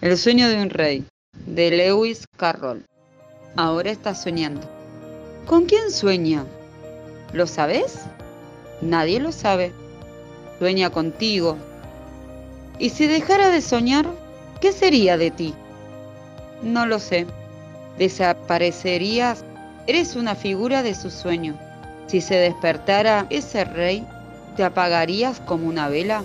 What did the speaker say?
El sueño de un rey, de Lewis Carroll. Ahora estás soñando. ¿Con quién sueña? ¿Lo sabes? Nadie lo sabe. Sueña contigo. ¿Y si dejara de soñar, qué sería de ti? No lo sé. Desaparecerías. Eres una figura de su sueño. Si se despertara ese rey, ¿te apagarías como una vela?